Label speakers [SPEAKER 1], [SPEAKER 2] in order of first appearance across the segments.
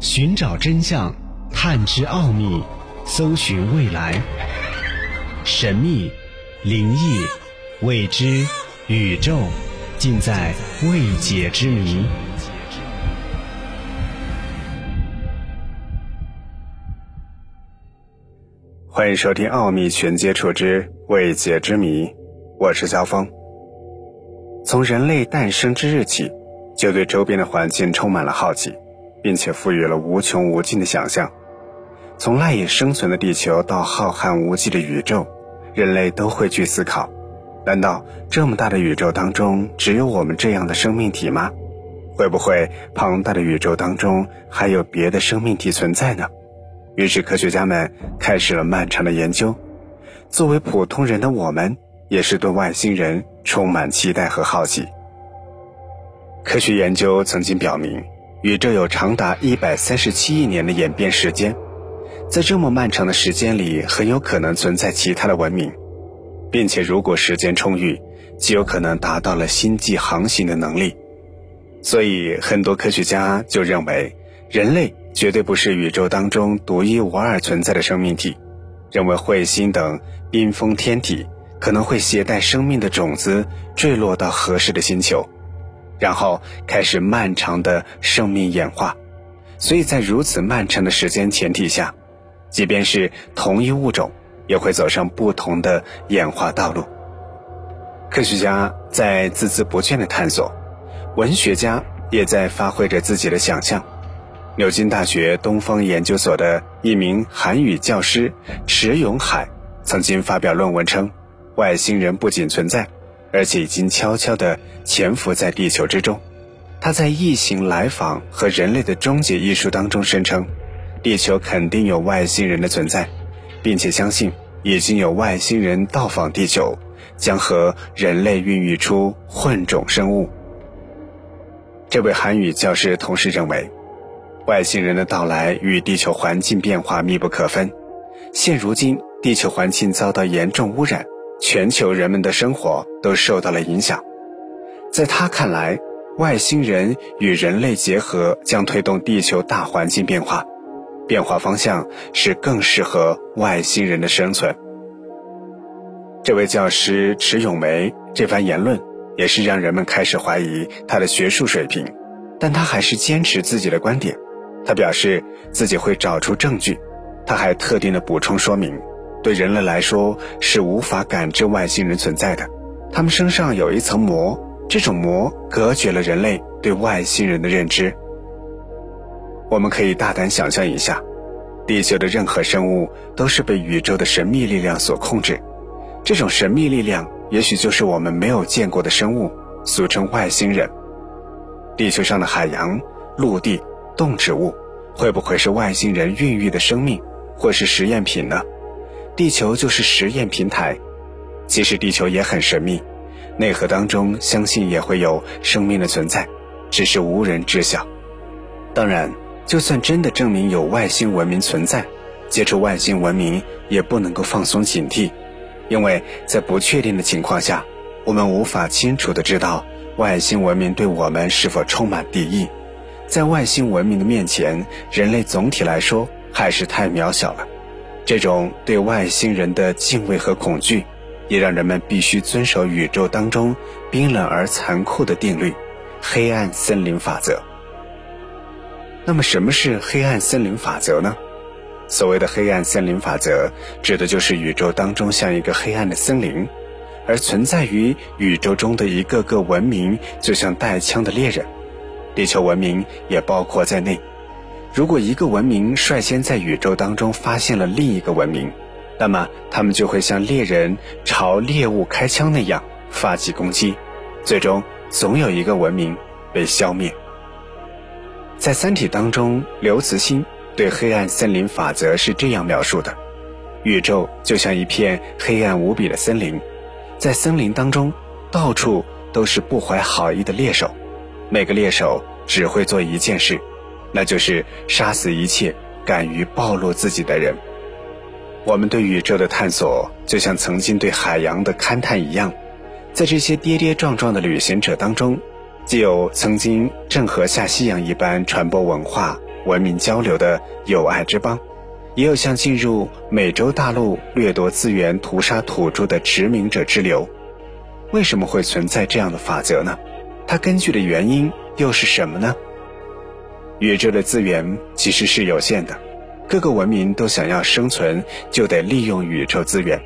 [SPEAKER 1] 寻找真相，探知奥秘，搜寻未来。神秘、灵异、未知、宇宙，尽在未解之谜。
[SPEAKER 2] 欢迎收听《奥秘全接触之未解之谜》，我是肖峰。从人类诞生之日起，就对周边的环境充满了好奇，并且赋予了无穷无尽的想象。从赖以生存的地球到浩瀚无际的宇宙，人类都会去思考：难道这么大的宇宙当中只有我们这样的生命体吗？会不会庞大的宇宙当中还有别的生命体存在呢？于是，科学家们开始了漫长的研究。作为普通人的我们，也是对外星人充满期待和好奇。科学研究曾经表明，宇宙有长达一百三十七亿年的演变时间，在这么漫长的时间里，很有可能存在其他的文明，并且如果时间充裕，极有可能达到了星际航行的能力。所以，很多科学家就认为，人类。绝对不是宇宙当中独一无二存在的生命体，认为彗星等冰封天体可能会携带生命的种子坠落到合适的星球，然后开始漫长的生命演化。所以在如此漫长的时间前提下，即便是同一物种，也会走上不同的演化道路。科学家在孜孜不倦的探索，文学家也在发挥着自己的想象。牛津大学东方研究所的一名韩语教师池永海曾经发表论文称，外星人不仅存在，而且已经悄悄地潜伏在地球之中。他在《异形来访和人类的终结》一书当中声称，地球肯定有外星人的存在，并且相信已经有外星人到访地球，将和人类孕育出混种生物。这位韩语教师同时认为。外星人的到来与地球环境变化密不可分。现如今，地球环境遭到严重污染，全球人们的生活都受到了影响。在他看来，外星人与人类结合将推动地球大环境变化，变化方向是更适合外星人的生存。这位教师池永梅这番言论，也是让人们开始怀疑他的学术水平，但他还是坚持自己的观点。他表示自己会找出证据，他还特定的补充说明，对人类来说是无法感知外星人存在的，他们身上有一层膜，这种膜隔绝了人类对外星人的认知。我们可以大胆想象一下，地球的任何生物都是被宇宙的神秘力量所控制，这种神秘力量也许就是我们没有见过的生物，俗称外星人。地球上的海洋、陆地。动植物会不会是外星人孕育的生命，或是实验品呢？地球就是实验平台。其实地球也很神秘，内核当中相信也会有生命的存在，只是无人知晓。当然，就算真的证明有外星文明存在，接触外星文明也不能够放松警惕，因为在不确定的情况下，我们无法清楚的知道外星文明对我们是否充满敌意。在外星文明的面前，人类总体来说还是太渺小了。这种对外星人的敬畏和恐惧，也让人们必须遵守宇宙当中冰冷而残酷的定律——黑暗森林法则。那么，什么是黑暗森林法则呢？所谓的黑暗森林法则，指的就是宇宙当中像一个黑暗的森林，而存在于宇宙中的一个个文明，就像带枪的猎人。地球文明也包括在内。如果一个文明率先在宇宙当中发现了另一个文明，那么他们就会像猎人朝猎物开枪那样发起攻击，最终总有一个文明被消灭。在《三体》当中，刘慈欣对黑暗森林法则是这样描述的：宇宙就像一片黑暗无比的森林，在森林当中，到处都是不怀好意的猎手。每个猎手只会做一件事，那就是杀死一切敢于暴露自己的人。我们对宇宙的探索，就像曾经对海洋的勘探一样，在这些跌跌撞撞的旅行者当中，既有曾经郑和下西洋一般传播文化、文明交流的友爱之邦，也有像进入美洲大陆掠夺资源、屠杀土著的殖民者之流。为什么会存在这样的法则呢？它根据的原因又是什么呢？宇宙的资源其实是有限的，各个文明都想要生存，就得利用宇宙资源。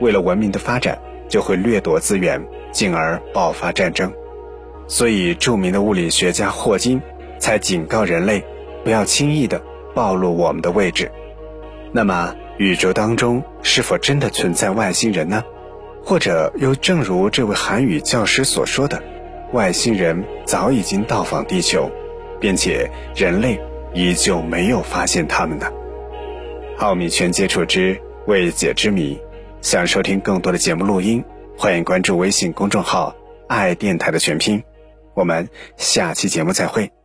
[SPEAKER 2] 为了文明的发展，就会掠夺资源，进而爆发战争。所以，著名的物理学家霍金才警告人类，不要轻易的暴露我们的位置。那么，宇宙当中是否真的存在外星人呢？或者又正如这位韩语教师所说的，外星人早已经到访地球？并且人类依旧没有发现他们呢？奥秘全接触之未解之谜，想收听更多的节目录音，欢迎关注微信公众号“爱电台”的全拼。我们下期节目再会。